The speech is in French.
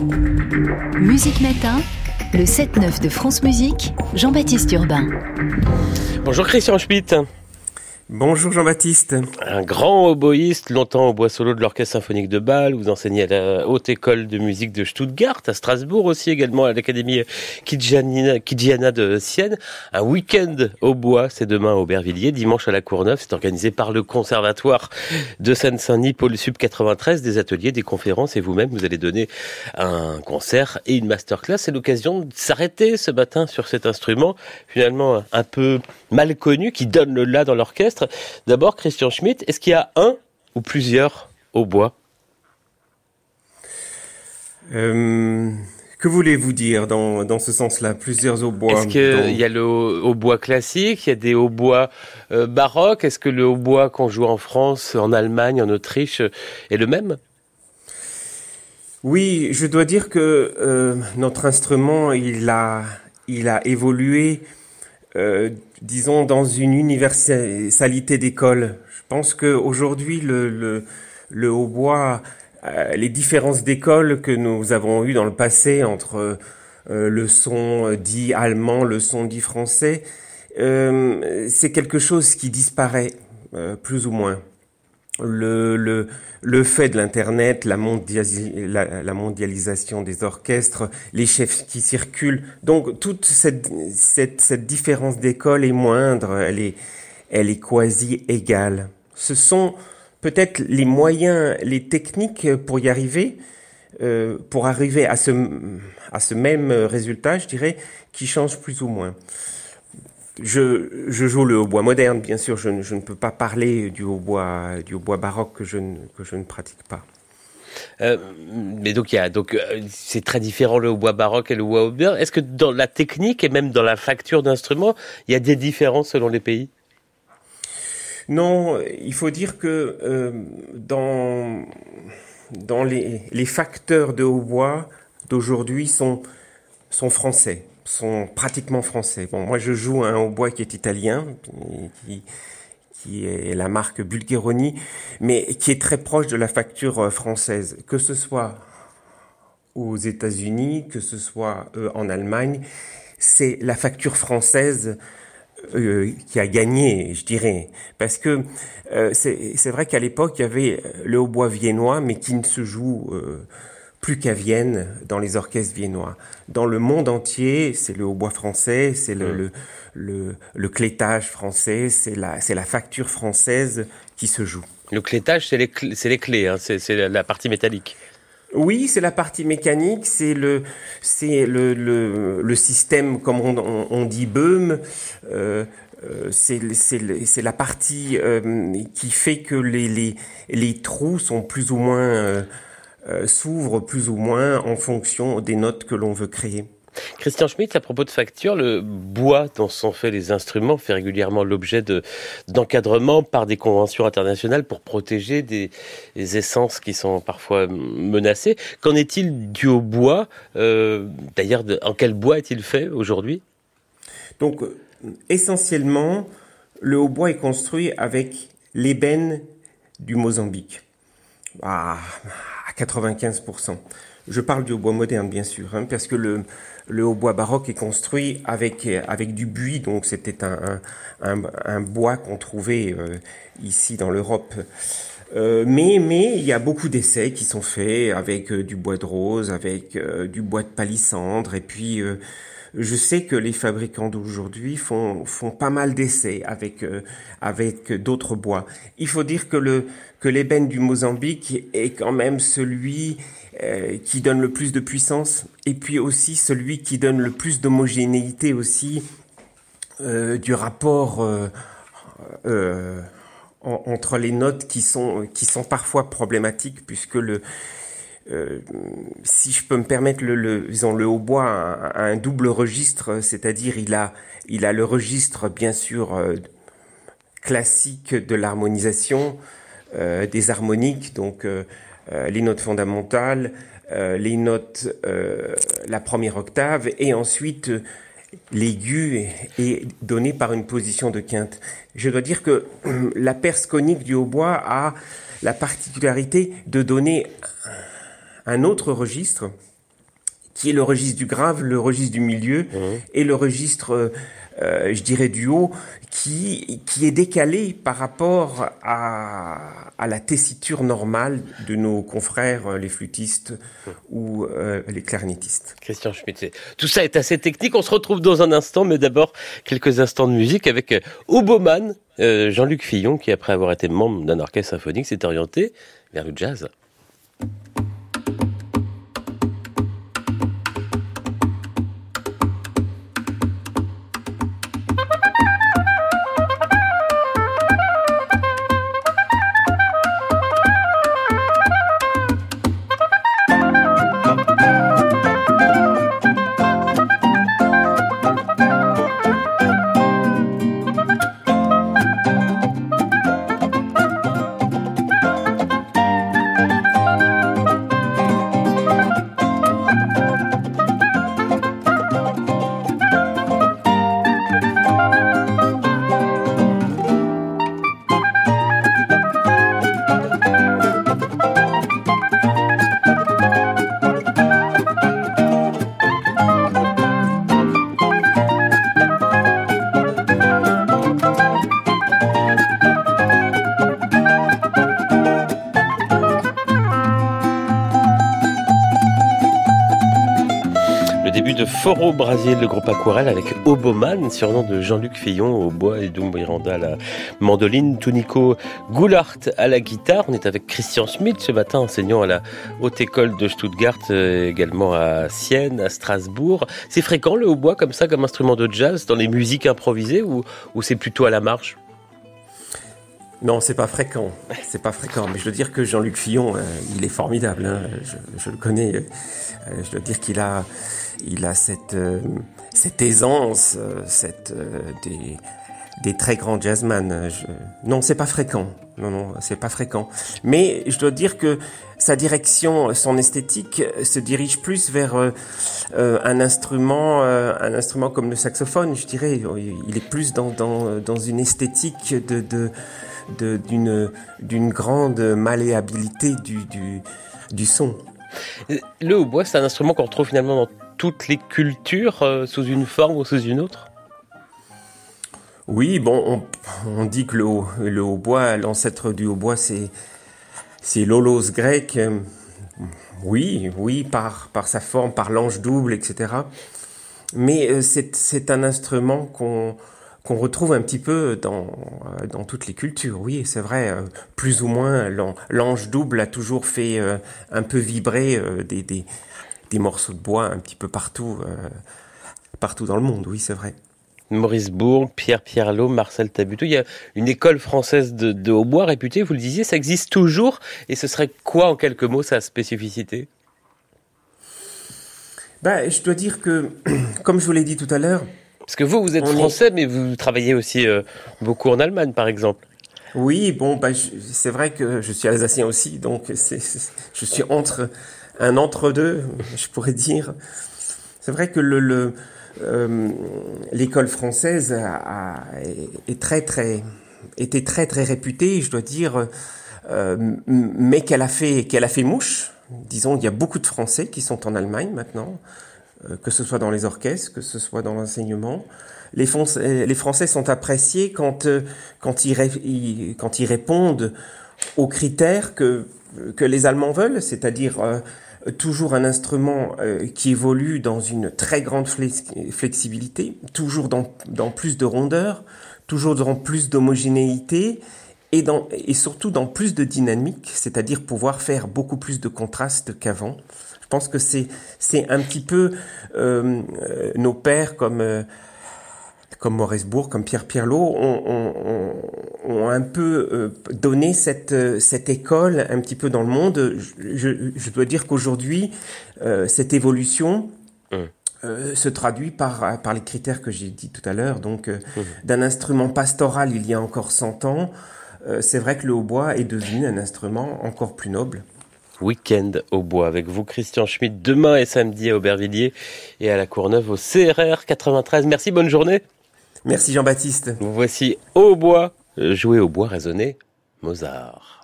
Musique Matin, le 7-9 de France Musique, Jean-Baptiste Urbain. Bonjour Christian Schmitt. Bonjour Jean-Baptiste. Un grand oboïste, longtemps au bois solo de l'Orchestre Symphonique de Bâle. Vous enseignez à la Haute École de Musique de Stuttgart, à Strasbourg aussi également, à l'Académie Kidjiana de Sienne. Un week-end au bois, c'est demain à Aubervilliers, dimanche à la Courneuve. C'est organisé par le Conservatoire de Seine-Saint-Denis, Pôle Sub 93, des ateliers, des conférences et vous-même, vous allez donner un concert et une masterclass. C'est l'occasion de s'arrêter ce matin sur cet instrument, finalement un peu mal connu, qui donne le la dans l'orchestre D'abord, Christian Schmitt, est-ce qu'il y a un ou plusieurs au bois euh, Que voulez-vous dire dans, dans ce sens-là Plusieurs hautbois Est-ce qu'il y a le hautbois classique, il y a des hautbois euh, baroques? Est-ce que le hautbois qu'on joue en France, en Allemagne, en Autriche est le même? Oui, je dois dire que euh, notre instrument, il a, il a évolué euh, disons, dans une universalité d'école. Je pense qu'aujourd'hui, le, le, le hautbois, euh, les différences d'école que nous avons eues dans le passé entre euh, le son dit allemand, le son dit français, c'est quelque chose qui disparaît, plus ou moins le, le, le fait de l'Internet, la, la, mondialisation des orchestres, les chefs qui circulent. Donc toute cette, cette, cette différence d'école est moindre, elle est, elle est quasi égale. Ce sont peut-être les moyens, les techniques pour y arriver, euh, pour arriver à ce, à ce même résultat, je dirais, qui changent plus ou moins. Je, je, joue le hautbois moderne, bien sûr. Je, je, ne peux pas parler du hautbois, du hautbois baroque que je ne, que je ne pratique pas. Euh, mais donc, il y a, donc, euh, c'est très différent le hautbois baroque et le hautbois moderne. Est-ce que dans la technique et même dans la facture d'instruments, il y a des différences selon les pays? Non, il faut dire que euh, dans, dans les, les facteurs de hautbois d'aujourd'hui sont, sont français sont pratiquement français. Bon, moi je joue un hautbois qui est italien, qui, qui est la marque Bulgheroni, mais qui est très proche de la facture euh, française, que ce soit aux États-Unis, que ce soit euh, en Allemagne, c'est la facture française euh, qui a gagné, je dirais, parce que c'est vrai qu'à l'époque il y avait le hautbois viennois, mais qui ne se joue plus qu'à Vienne, dans les orchestres viennois. Dans le monde entier, c'est le hautbois français, c'est le, le, le, le, clétage français, c'est la, c'est la facture française qui se joue. Le clétage, c'est les, c'est les clés, hein, c'est, c'est la partie métallique. Oui, c'est la partie mécanique, c'est le, c'est le, le, le, système, comme on, on, on dit, Böhm. Euh, c'est, c'est, c'est la partie euh, qui fait que les, les, les trous sont plus ou moins euh, euh, s'ouvre plus ou moins en fonction des notes que l'on veut créer. Christian Schmitt, à propos de facture, le bois dont sont faits les instruments fait régulièrement l'objet de, d'encadrement par des conventions internationales pour protéger des, essences qui sont parfois menacées. Qu'en est-il du bois euh, D'ailleurs, en quel bois est-il fait aujourd'hui? Donc, euh, essentiellement, le hautbois est construit avec l'ébène du Mozambique. Ah, 95%. Je parle du hautbois moderne, bien sûr, hein, parce que le, le hautbois baroque est construit avec, avec du buis, donc c'était un, un, un, bois qu'on trouvait euh, ici dans l'Europe. Euh, mais, mais il y a beaucoup d'essais qui sont faits avec euh, du bois de rose, avec euh, du bois de palissandre, et puis je sais que les fabricants d'aujourd'hui font, font pas mal d'essais avec, avec d'autres bois. Il faut dire que le que l'ébène du Mozambique est quand même celui qui donne le plus de puissance et puis aussi celui qui donne le plus d'homogénéité aussi du rapport entre les notes qui sont qui sont parfois problématiques puisque le euh, si je peux me permettre, le, disons, le hautbois a, un double registre, c'est-à-dire il a, il a le registre bien sûr euh, classique de l'harmonisation, euh, des harmoniques, donc les notes fondamentales, les notes, la première octave, et ensuite l'aigu est donné par une position de quinte. Je dois dire que la perce conique du hautbois a la particularité de donner un autre registre qui est le registre du grave, le registre du milieu Mmh. et le registre, euh, je dirais, du haut, qui, qui est décalé par rapport à, à la tessiture normale de nos confrères, euh, les flûtistes ou euh, les clarinettistes. Christian Schmitt. Tout ça est assez technique. On se retrouve dans un instant, mais d'abord quelques instants de musique avec euh, Oboman, euh, Jean-Luc Fillon, qui après avoir été membre d'un orchestre symphonique s'est orienté vers le jazz. Début de Foro Brasil, le groupe Aquarelle avec Oboman, surnom de Jean-Luc Fillon au bois et Doum Miranda à la mandoline, Tunico Goulart à la guitare. On est avec Christian Schmidt ce matin, enseignant à la Haute École de Stuttgart, euh, également à Sienne, à Strasbourg. C'est fréquent le hautbois comme ça, comme instrument de jazz, dans les musiques improvisées ou, ou c'est plutôt à la marge? Non, c'est pas fréquent. C'est pas fréquent. Mais je dois dire que Jean-Luc Fillon, euh, il est formidable. hein. Je, le connais. euh, je dois dire qu'il a, il a cette, euh, cette aisance, cette des, des très grands jazzman. Non, c'est pas fréquent. Non, non, c'est pas fréquent. Mais je dois dire que sa direction, son esthétique, se dirige plus vers euh, un instrument, euh, un instrument comme le saxophone. Je dirais, il est plus dans dans, dans une esthétique de- d'une d'une grande malléabilité du, du, du son. Le hautbois, c'est un instrument qu'on retrouve finalement dans toutes les cultures, euh, sous une forme ou sous une autre? Oui, bon, on, on dit que le, le hautbois, l'ancêtre du hautbois, c'est c'est l'holos grec. Oui, oui, par, par sa forme, par l'ange double, etc. Mais euh, c'est c'est un instrument qu'on qu'on retrouve un petit peu dans, euh, dans toutes les cultures. Oui, c'est vrai, euh, plus ou moins, l'an- l'ange double a toujours fait euh, un peu vibrer des, des, des morceaux de bois un petit peu partout, partout dans le monde. Oui, c'est vrai. Maurice Bourg, Pierre Pierlot, Marcel Tabuteau. Il y a une école française de, de hautbois réputée, vous le disiez, ça existe toujours. Et ce serait quoi, en quelques mots, sa spécificité? Ben, je dois dire que, comme je vous l'ai dit tout à l'heure, Parce que vous, vous êtes On est- français, mais vous travaillez aussi euh, beaucoup en Allemagne, par exemple. oui, bon, je- c'est vrai que je suis alsacien aussi, donc je suis entre un entre-deux, je pourrais dire. C'est vrai que le, euh, l'école française a, a- est très, très, était très, très réputée, je dois dire, euh, mais qu'elle a fait, qu'elle a fait mouche. Disons, il y a beaucoup de Français qui sont en Allemagne maintenant, que ce soit dans les orchestres, que ce soit dans l'enseignement. Les, les Français sont appréciés quand, euh, quand, ils, répondent aux critères que, que les Allemands veulent, c'est-à-dire euh, toujours un instrument euh, qui évolue dans une très grande flex- flexibilité, toujours dans, dans plus de rondeur, toujours dans plus d'homogénéité et, dans, et surtout dans plus de dynamique, c'est-à-dire pouvoir faire beaucoup plus de contraste qu'avant. Je pense que c'est c'est un petit peu euh, euh, nos pères comme euh, comme Maurice Bourg, comme Pierre Pierlot, ont, ont, un peu donné cette, cette école un petit peu dans le monde. Je, je- je dois dire qu'aujourd'hui, euh, cette évolution Mm. euh, se traduit par, par les critères que j'ai dit tout à l'heure. Donc, euh, Mhm. d'un instrument pastoral il y a encore 100 ans, c'est vrai que le hautbois est devenu un instrument encore plus noble. Week-end au bois avec vous, Christian Schmitt, demain et samedi à Aubervilliers et à la Courneuve au CRR 93. Merci, bonne journée. Merci Jean-Baptiste. Voici au bois, jouer au bois raisonné, Mozart.